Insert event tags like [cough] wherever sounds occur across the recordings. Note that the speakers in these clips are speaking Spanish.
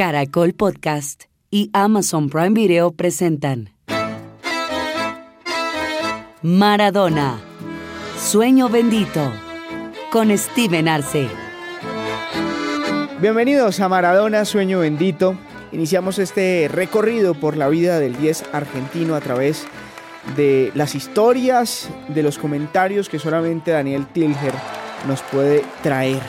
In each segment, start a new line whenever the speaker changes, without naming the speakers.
Caracol Podcast y Amazon Prime Video presentan Maradona, Sueño Bendito, con Steven Arce.
Bienvenidos a Maradona, Sueño Bendito. Iniciamos este recorrido por la vida del 10 argentino a través de las historias, de los comentarios que solamente Daniel Tilger nos puede traer.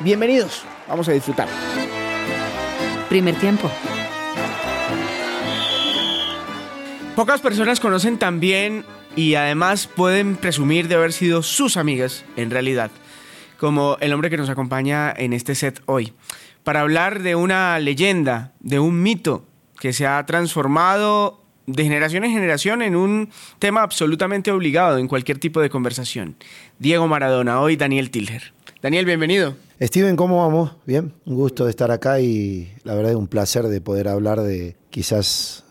Bienvenidos, vamos a disfrutar.
Primer tiempo.
Pocas personas conocen también y además pueden presumir de haber sido sus amigas en realidad, como el hombre que nos acompaña en este set hoy, para hablar de una leyenda, de un mito que se ha transformado de generación en generación en un tema absolutamente obligado en cualquier tipo de conversación. Diego Maradona, hoy Daniel Tilger. Daniel, bienvenido.
Steven, ¿cómo vamos? Bien, un gusto de estar acá y la verdad es un placer de poder hablar de quizás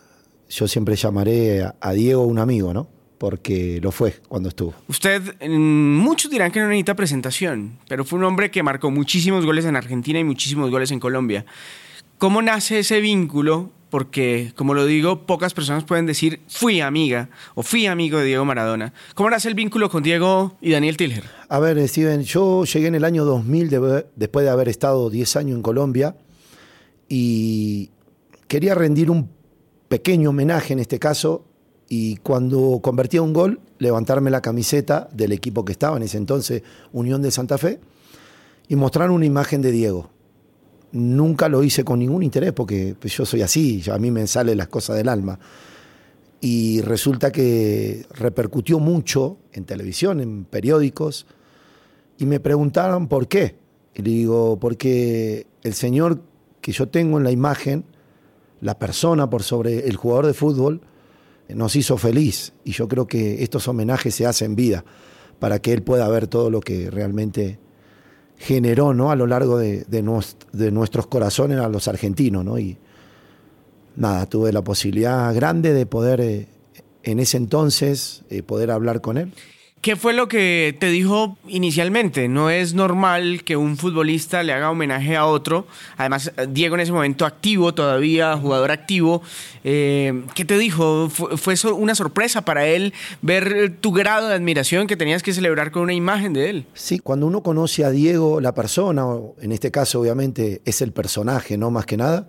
yo siempre llamaré a Diego un amigo, ¿no? Porque lo fue cuando estuvo.
Usted, muchos dirán que no necesita presentación, pero fue un hombre que marcó muchísimos goles en Argentina y muchísimos goles en Colombia. ¿Cómo nace ese vínculo porque, como lo digo, pocas personas pueden decir fui amiga o fui amigo de Diego Maradona. ¿Cómo nace el vínculo con Diego y Daniel Tilger?
A ver, Steven, yo llegué en el año 2000 después de haber estado 10 años en Colombia y quería rendir un pequeño homenaje en este caso y cuando convertía un gol, levantarme la camiseta del equipo que estaba en ese entonces, Unión de Santa Fe, y mostrar una imagen de Diego nunca lo hice con ningún interés porque yo soy así, a mí me salen las cosas del alma. Y resulta que repercutió mucho en televisión, en periódicos, y me preguntaron por qué. Y le digo, porque el señor que yo tengo en la imagen, la persona por sobre el jugador de fútbol, nos hizo feliz. Y yo creo que estos homenajes se hacen vida para que él pueda ver todo lo que realmente generó ¿no? a lo largo de, de, nuestros corazones a los argentinos. ¿no? Y nada, tuve la posibilidad grande de poder eh, en ese entonces eh, poder hablar con él.
¿Qué fue lo que te dijo inicialmente? No es normal que un futbolista le haga homenaje a otro. Además, Diego en ese momento activo todavía, jugador activo. Eh, ¿Qué te dijo? ¿Fue, una sorpresa para él ver tu grado de admiración que tenías que celebrar con una imagen de él?
Sí, cuando uno conoce a Diego, la persona, en este caso obviamente es el personaje, no más que nada,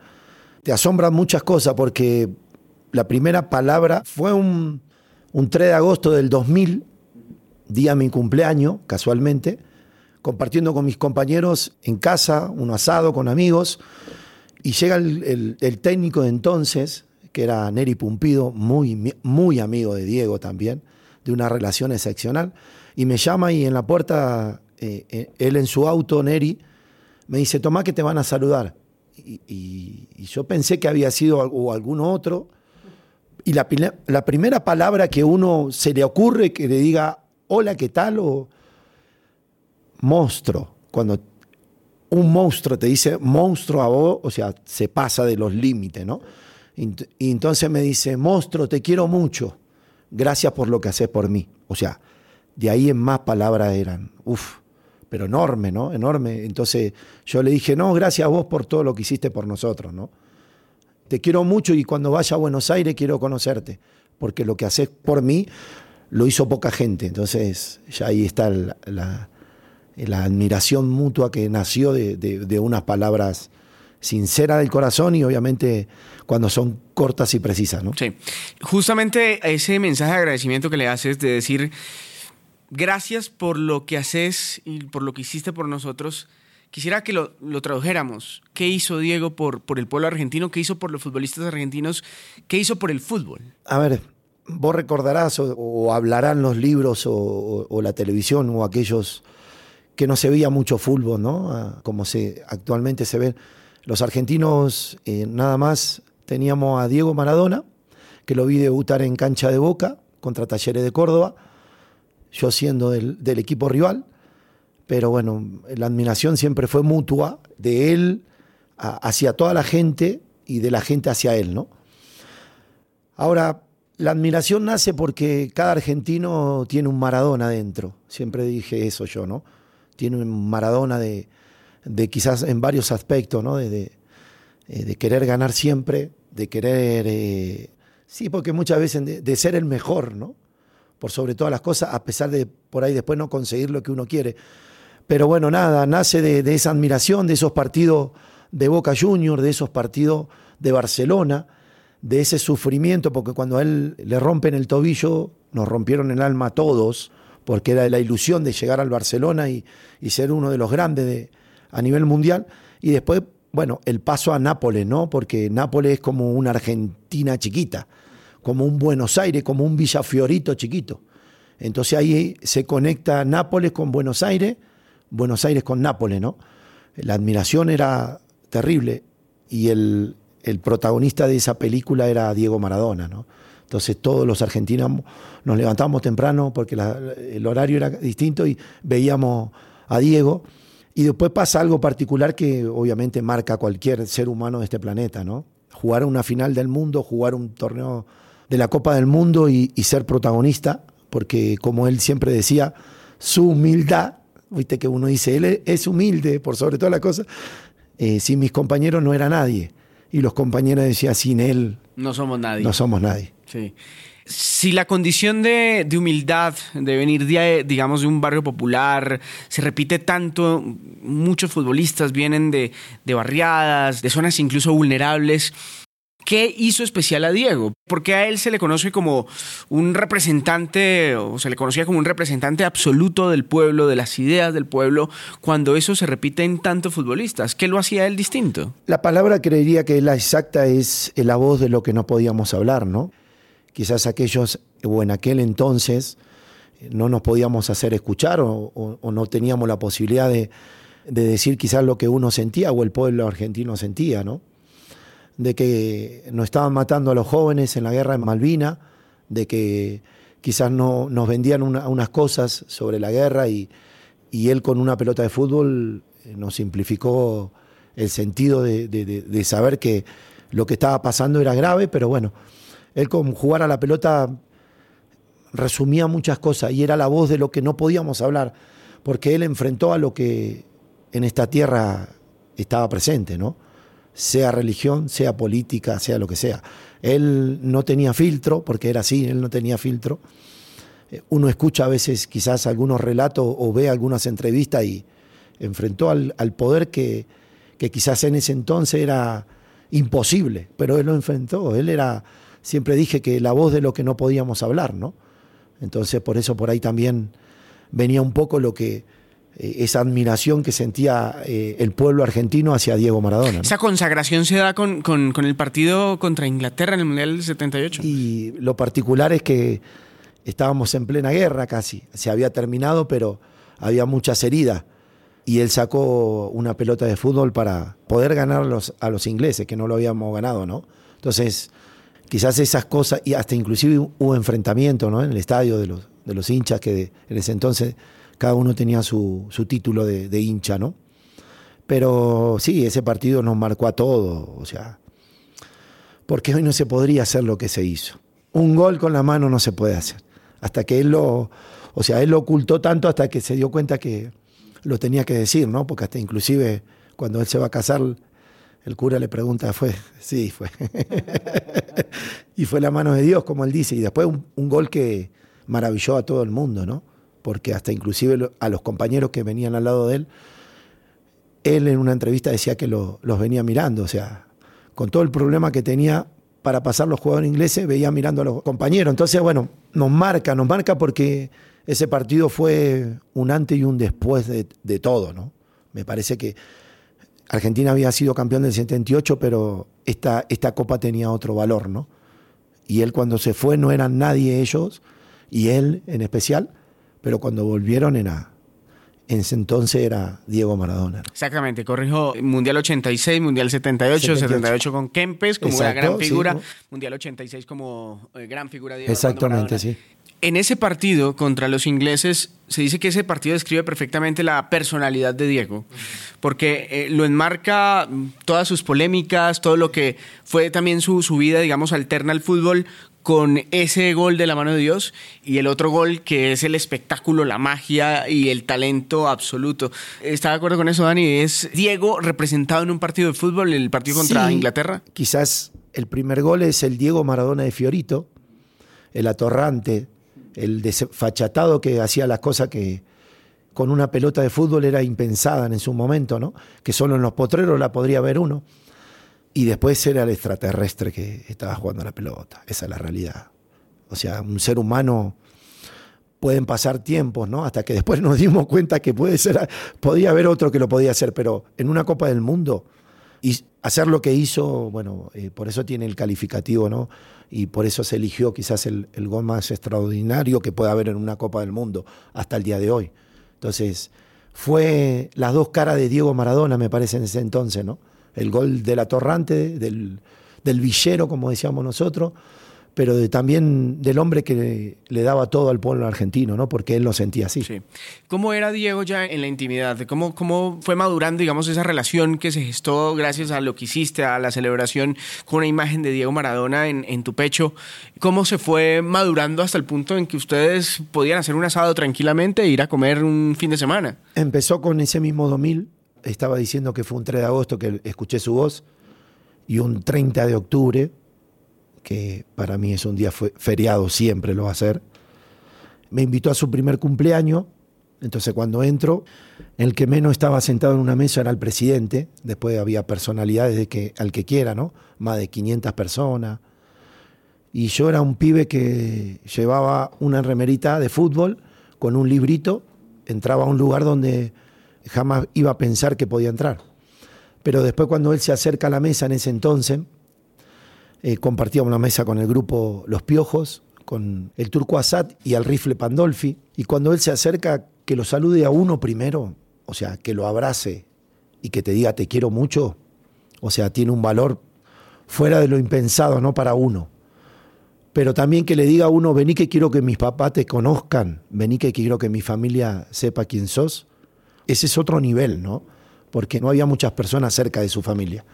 te asombran muchas cosas porque la primera palabra fue un, un 3 de agosto del 2000 día de mi cumpleaños, casualmente, compartiendo con mis compañeros en casa, un asado con amigos, y llega el, técnico de entonces, que era Neri Pumpido, muy, muy amigo de Diego también, de una relación excepcional, y me llama y en la puerta, eh, eh, él en su auto, Neri, me dice, tomá que te van a saludar. Y, yo pensé que había sido o alguno otro, y la primera palabra que uno se le ocurre que le diga hola, ¿qué tal? O monstruo. Cuando un monstruo te dice monstruo a vos, o sea, se pasa de los límites, ¿no? Y entonces me dice, monstruo, te quiero mucho. Gracias por lo que haces por mí. O sea, de ahí en más palabras eran, uff, pero enorme, ¿no? Enorme. Entonces yo le dije, no, gracias a vos por todo lo que hiciste por nosotros, ¿no? Te quiero mucho y cuando vaya a Buenos Aires quiero conocerte, porque lo que haces por mí lo hizo poca gente. Entonces, ya ahí está la, admiración mutua que nació de, unas palabras sinceras del corazón y obviamente cuando son cortas y precisas. ¿no?
Sí. Justamente ese mensaje de agradecimiento que le haces de decir gracias por lo que haces y por lo que hiciste por nosotros. Quisiera que lo, lo, tradujéramos. ¿Qué hizo Diego por, por el pueblo argentino? ¿Qué hizo por los futbolistas argentinos? ¿Qué hizo por el fútbol?
A ver, vos recordarás o, hablarán los libros o, la televisión o aquellos que no se veía mucho fútbol, ¿no? Ah, como se, actualmente se ve. Los argentinos eh, nada más teníamos a Diego Maradona, que lo vi debutar en cancha de Boca contra Talleres de Córdoba, yo siendo del, equipo rival, pero bueno, la admiración siempre fue mutua de él hacia toda la gente y de la gente hacia él, ¿no? Ahora, la admiración nace porque cada argentino tiene un Maradona dentro. Siempre dije eso yo, ¿no? Tiene un Maradona de, quizás en varios aspectos, ¿no? De, eh, de querer ganar siempre, de querer, eh, sí, porque muchas veces de, de, ser el mejor, ¿no? Por sobre todas las cosas, a pesar de por ahí después no conseguir lo que uno quiere. Pero bueno, nada, nace de, de esa admiración, de esos partidos de Boca Juniors, de esos partidos de Barcelona, de ese sufrimiento, porque cuando a él le rompen el tobillo, nos rompieron el alma a todos, porque era la ilusión de llegar al Barcelona y, ser uno de los grandes de, a nivel mundial. Y después, bueno, el paso a Nápoles, ¿no? Porque Nápoles es como una Argentina chiquita, como un Buenos Aires, como un Villa Fiorito chiquito. Entonces ahí se conecta Nápoles con Buenos Aires, Buenos Aires con Nápoles, ¿no? La admiración era terrible y el, el protagonista de esa película era Diego Maradona, ¿no? Entonces todos los argentinos nos levantábamos temprano porque el horario era distinto y veíamos a Diego. Y después pasa algo particular que obviamente marca a cualquier ser humano de este planeta, ¿no? Jugar una final del mundo, jugar un torneo de la Copa del Mundo y, y ser protagonista, porque como él siempre decía, su humildad, viste que uno dice, él es humilde por sobre todas las cosas, eh, sin mis compañeros no era nadie. Y los compañeros decían, sin él...
No somos nadie.
No somos nadie.
Sí. Si la condición de, de, humildad, de venir, de, digamos, de un barrio popular, se repite tanto, muchos futbolistas vienen de, de barriadas, de zonas incluso vulnerables. ¿Qué hizo especial a Diego? Porque a él se le conoce como un representante, o se le conocía como un representante absoluto del pueblo, de las ideas del pueblo, cuando eso se repite en tantos futbolistas. ¿Qué lo hacía él distinto?
La palabra creería que la exacta es la voz de lo que no podíamos hablar, ¿no? Quizás aquellos, o en aquel entonces, no nos podíamos hacer escuchar o, no teníamos la posibilidad de, de decir quizás lo que uno sentía o el pueblo argentino sentía, ¿no? De que nos estaban matando a los jóvenes en la guerra de Malvina, de que quizás no, nos vendían una, unas cosas sobre la guerra y, él con una pelota de fútbol nos simplificó el sentido de, de, saber que lo que estaba pasando era grave, pero bueno, él con jugar a la pelota resumía muchas cosas y era la voz de lo que no podíamos hablar, porque él enfrentó a lo que en esta tierra estaba presente, ¿no? Sea religión, sea política, sea lo que sea. Él no tenía filtro, porque era así, él no tenía filtro. Uno escucha a veces quizás algunos relatos o ve algunas entrevistas y enfrentó al, al poder que, que, quizás en ese entonces era imposible, pero él lo enfrentó. Él era, siempre dije que la voz de lo que no podíamos hablar, ¿no? Entonces por eso por ahí también venía un poco lo que esa admiración que sentía eh, el pueblo argentino hacia Diego Maradona. ¿no?
Esa consagración se da con, con, con, el partido contra Inglaterra en el Mundial del 78.
Y lo particular es que estábamos en plena guerra casi, se había terminado, pero había muchas heridas. Y él sacó una pelota de fútbol para poder ganar a los, a los ingleses, que no lo habíamos ganado, ¿no? Entonces, quizás esas cosas, y hasta inclusive hubo enfrentamiento ¿no? en el estadio de los, de los hinchas que de, en ese entonces cada uno tenía su, su título de, hincha, ¿no? Pero sí, ese partido nos marcó a todos, o sea, porque hoy no se podría hacer lo que se hizo. Un gol con la mano no se puede hacer. Hasta que él lo, o sea, él lo ocultó tanto hasta que se dio cuenta que lo tenía que decir, ¿no? Porque hasta inclusive cuando él se va a casar, el cura le pregunta, ¿fue? [laughs] Sí, fue. [laughs] y fue la mano de Dios, como él dice. Y después un gol que maravilló a todo el mundo, ¿no? Porque hasta inclusive a los compañeros que venían al lado de él, él en una entrevista decía que lo, los venía mirando, o sea, con todo el problema que tenía para pasar los jugadores ingleses, veía mirando a los compañeros. Entonces, bueno, nos marca, nos marca porque ese partido fue un antes y un después de, de todo, ¿no? Me parece que Argentina había sido campeón del 78, pero esta, esta copa tenía otro valor, ¿no? Y él cuando se fue no eran nadie ellos, y él en especial, pero cuando volvieron era, en ese entonces era Diego Maradona.
Exactamente, corrijo, Mundial 86, Mundial 78, 78, 78 con Kempes como Exacto, una gran figura, sí. Mundial 86 como eh, gran figura
Diego Exactamente, sí.
En ese partido contra los ingleses se dice que ese partido describe perfectamente la personalidad de Diego, porque eh, lo enmarca todas sus polémicas, todo lo que fue también su, su vida, digamos, alterna al fútbol con ese gol de la mano de Dios y el otro gol que es el espectáculo, la magia y el talento absoluto. ¿Está de acuerdo con eso, Dani? ¿Es Diego representado en un partido de fútbol, el partido contra
Sí,
Inglaterra?
Quizás el primer gol es el Diego Maradona de Fiorito, el atorrante, el desfachatado que hacía las cosas que con una pelota de fútbol era impensada en su momento, ¿no? Que solo en los potreros la podría ver uno. Y después era el extraterrestre que estaba jugando la pelota. Esa es la realidad. O sea, un ser humano pueden pasar tiempos, ¿no? Hasta que después [laughs] nos dimos cuenta que puede ser, podía haber otro que lo podía hacer, pero en una Copa del Mundo y hacer lo que hizo, bueno, eh, por eso tiene el calificativo, ¿no? Y por eso se eligió quizás el, el gol más extraordinario que pueda haber en una Copa del Mundo hasta el día de hoy. Entonces, fue las dos caras de Diego Maradona, me parece, en ese entonces, ¿no? El gol del atorrante, del, del villero, como decíamos nosotros, pero de- también del hombre que le, daba todo al pueblo argentino, ¿no? Porque él lo sentía así.
Sí. ¿Cómo era Diego ya en la intimidad? ¿Cómo, ¿Cómo fue madurando, digamos, esa relación que se gestó gracias a lo que hiciste, a la celebración con una imagen de Diego Maradona en, en tu pecho? ¿Cómo se fue madurando hasta el punto en que ustedes podían hacer un asado tranquilamente e ir a comer un fin de semana?
Empezó con ese mismo 2000, estaba diciendo que fue un 3 de agosto que escuché su voz, y un 30 de octubre, que para mí es un día fe- feriado, siempre lo va a ser, me invitó a su primer cumpleaños, entonces cuando entro, el que menos estaba sentado en una mesa era el presidente, después había personalidades de que al que quiera, ¿no? Más de 500 personas. Y yo era un pibe que llevaba una remerita de fútbol con un librito, entraba a un lugar donde jamás iba a pensar que podía entrar. Pero después cuando él se acerca a la mesa en ese entonces, eh, compartíamos una mesa con el grupo Los Piojos, con el turco Assad y al rifle Pandolfi, y cuando él se acerca, que lo salude a uno primero, o sea, que lo abrace y que te diga te quiero mucho, o sea, tiene un valor fuera de lo impensado, no para uno. Pero también que le diga a uno, vení que quiero que mis papás te conozcan, vení que quiero que mi familia sepa quién sos. Ese es otro nivel, ¿no? Porque no había muchas personas cerca de su familia.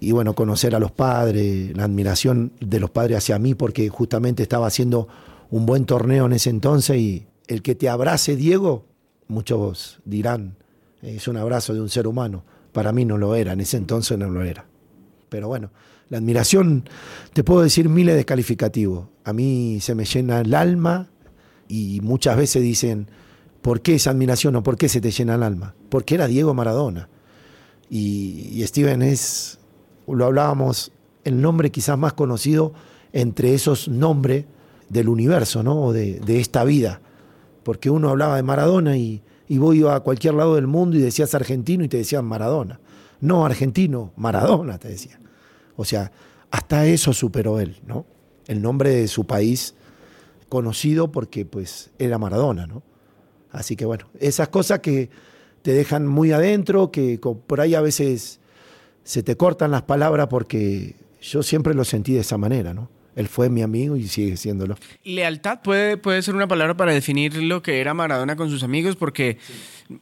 Y bueno, conocer a los padres, la admiración de los padres hacia mí, porque justamente estaba haciendo un buen torneo en ese entonces y el que te abrace, Diego, muchos dirán, es un abrazo de un ser humano. Para mí no lo era, en ese entonces no lo era. Pero bueno, la admiración, te puedo decir miles de calificativos. A mí se me llena el alma y muchas veces dicen, ¿por qué esa admiración o por qué se te llena el alma? Porque era Diego Maradona. Y, Steven es, lo hablábamos, el nombre quizás más conocido entre esos nombres del universo, ¿no? O de, de esta vida. Porque uno hablaba de Maradona y, y vos ibas a cualquier lado del mundo y decías argentino y te decían Maradona. No argentino, Maradona, te decía. O sea, hasta eso superó él, ¿no? El nombre de su país conocido porque pues era Maradona, ¿no? Así que bueno, esas cosas que te dejan muy adentro, que por ahí a veces se te cortan las palabras porque yo siempre lo sentí de esa manera, ¿no? Él fue mi amigo y sigue siéndolo.
Lealtad puede, puede ser una palabra para definir lo que era Maradona con sus amigos, porque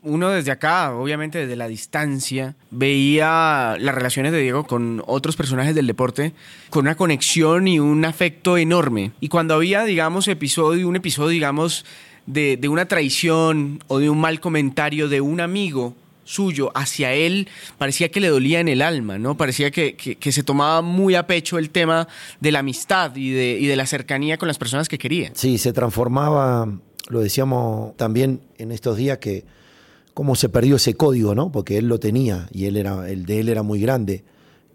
uno desde acá, obviamente desde la distancia, veía las relaciones de Diego con otros personajes del deporte con una conexión y un afecto enorme. Y cuando había, digamos, episodio, un episodio, digamos, de, de una traición o de un mal comentario de un amigo suyo hacia él parecía que le dolía en el alma, ¿no? Parecía que, que- se tomaba muy a pecho el tema de la amistad y de, y de la cercanía con las personas que quería.
Sí, se transformaba, lo decíamos también en estos días, que cómo se perdió ese código, ¿no? Porque él lo tenía y él era, el de él era muy grande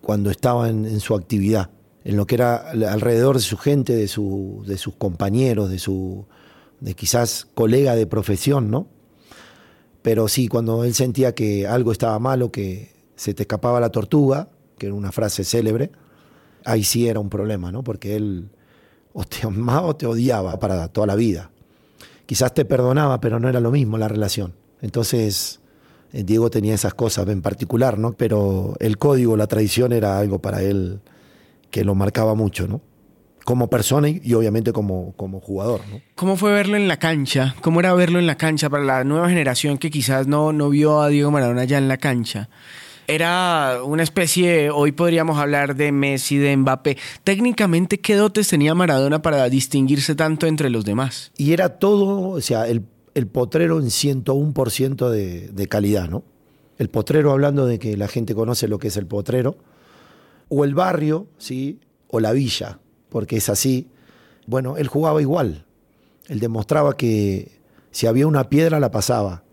cuando estaba en, en su actividad, en lo que era al- alrededor de su gente, de, su, de sus compañeros, de su de quizás colega de profesión, ¿no? Pero sí, cuando él sentía que algo estaba malo, que se te escapaba la tortuga, que era una frase célebre, ahí sí era un problema, ¿no? Porque él o te amaba o te odiaba para toda la vida. Quizás te perdonaba, pero no era lo mismo la relación. Entonces, eh, Diego tenía esas cosas en particular, ¿no? Pero el código, la tradición era algo para él que lo marcaba mucho, ¿no? Como persona y, y obviamente como, como jugador, ¿no?
¿Cómo fue verlo en la cancha? ¿Cómo era verlo en la cancha para la nueva generación que quizás no, no vio a Diego Maradona ya en la cancha? Era una especie, hoy podríamos hablar de Messi, de Mbappé. Técnicamente, ¿qué dotes tenía Maradona para distinguirse tanto entre los demás?
Y era todo, o sea, el, el potrero en 101% de, de calidad, ¿no? El potrero hablando de que la gente conoce lo que es el potrero, o el barrio, ¿sí? O la villa, porque es así. Bueno, él jugaba igual. Él demostraba que si había una piedra la pasaba,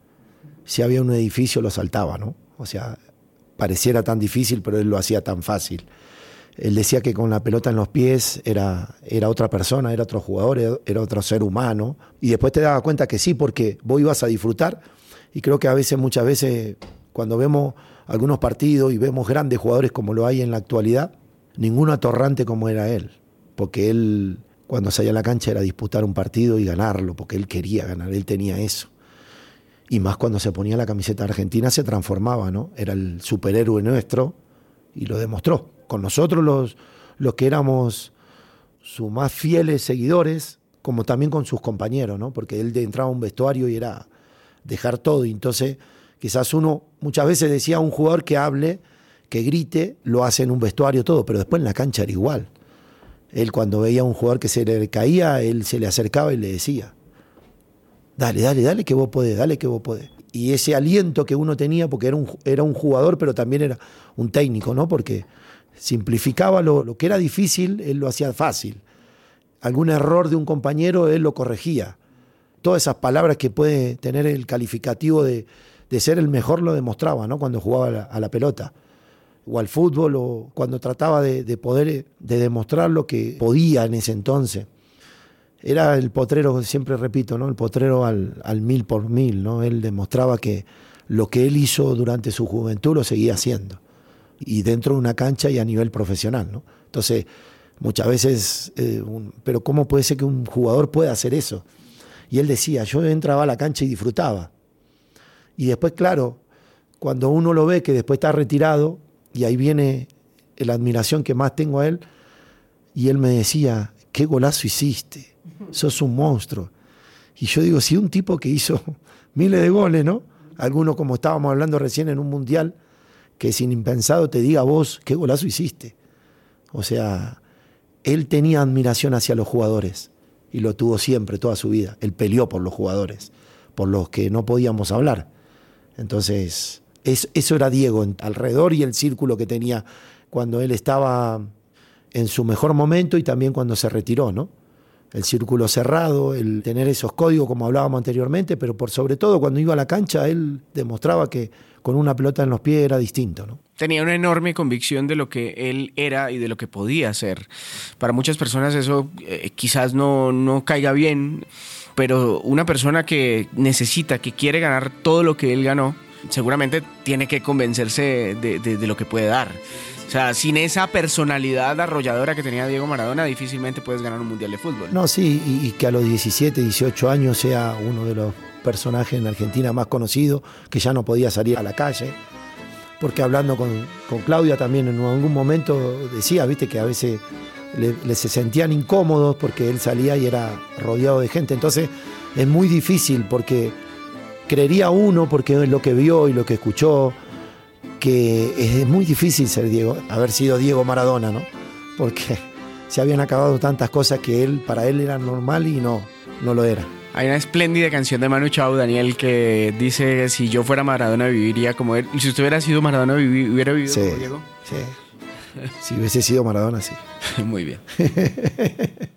si había un edificio lo saltaba, ¿no? O sea, pareciera tan difícil, pero él lo hacía tan fácil. Él decía que con la pelota en los pies era, era otra persona, era otro jugador, era otro ser humano. Y después te daba cuenta que sí, porque vos ibas a disfrutar. Y creo que a veces, muchas veces, cuando vemos algunos partidos y vemos grandes jugadores como lo hay en la actualidad, ninguno atorrante como era él. Porque él, cuando salía a la cancha, era disputar un partido y ganarlo, porque él quería ganar, él tenía eso. Y más cuando se ponía la camiseta argentina se transformaba, ¿no? Era el superhéroe nuestro y lo demostró. Con nosotros los, los que éramos sus más fieles seguidores, como también con sus compañeros, ¿no? Porque él entraba a un vestuario y era dejar todo. Y entonces, quizás uno muchas veces decía a un jugador que hable, que grite, lo hace en un vestuario todo, pero después en la cancha era igual. Él cuando veía a un jugador que se le caía, él se le acercaba y le decía, dale, dale, dale que vos podés, dale que vos podés. Y ese aliento que uno tenía, porque era un, era un jugador, pero también era un técnico, ¿no? Porque simplificaba lo, lo que era difícil, él lo hacía fácil. Algún error de un compañero, él lo corregía. Todas esas palabras que puede tener el calificativo de, de ser el mejor lo demostraba, ¿no? Cuando jugaba a la, a la pelota o al fútbol o cuando trataba de, de, poder de demostrar lo que podía en ese entonces era el potrero, siempre repito, ¿no? El potrero al, al, mil por mil, ¿no? Él demostraba que lo que él hizo durante su juventud lo seguía haciendo. Y dentro de una cancha y a nivel profesional, ¿no? Entonces, muchas veces, eh, un, pero ¿cómo puede ser que un jugador pueda hacer eso? Y él decía, yo entraba a la cancha y disfrutaba. Y después, claro, cuando uno lo ve que después está retirado, y ahí viene la admiración que más tengo a él, y él me decía, qué golazo hiciste sos un monstruo. Y yo digo, si un tipo que hizo [laughs] miles de goles, ¿no? Algunos, como estábamos hablando recién en un mundial, que sin impensado te diga vos, qué golazo hiciste. O sea, él tenía admiración hacia los jugadores y lo tuvo siempre, toda su vida. Él peleó por los jugadores, por los que no podíamos hablar. Entonces, es, eso era Diego, alrededor y el círculo que tenía cuando él estaba en su mejor momento y también cuando se retiró, ¿no? el círculo cerrado, el tener esos códigos como hablábamos anteriormente, pero por sobre todo cuando iba a la cancha él demostraba que con una pelota en los pies era distinto, ¿no?
Tenía una enorme convicción de lo que él era y de lo que podía hacer. Para muchas personas eso eh, quizás no, no caiga bien, pero una persona que necesita, que quiere ganar todo lo que él ganó, seguramente tiene que convencerse de, lo que puede dar. O sea, sin esa personalidad arrolladora que tenía Diego Maradona, difícilmente puedes ganar un mundial de fútbol.
No, sí, y, que a los 17, 18 años sea uno de los personajes en Argentina más conocidos, que ya no podía salir a la calle. Porque hablando con, con Claudia también en algún momento decía, viste, que a veces le, le, se sentían incómodos porque él salía y era rodeado de gente. Entonces es muy difícil porque creería uno, porque es lo que vio y lo que escuchó, que es muy difícil ser Diego, haber sido Diego Maradona, ¿no? Porque [laughs] se habían acabado tantas cosas que él, para él era normal y no, no lo era.
Hay una espléndida canción de Manu Chao, Daniel, que dice, si yo fuera Maradona viviría como él. Y si usted hubiera sido Maradona, ¿hubiera vivido
sí,
como Diego?
Sí. [laughs] Si hubiese sido Maradona, sí.
Muy bien. [laughs]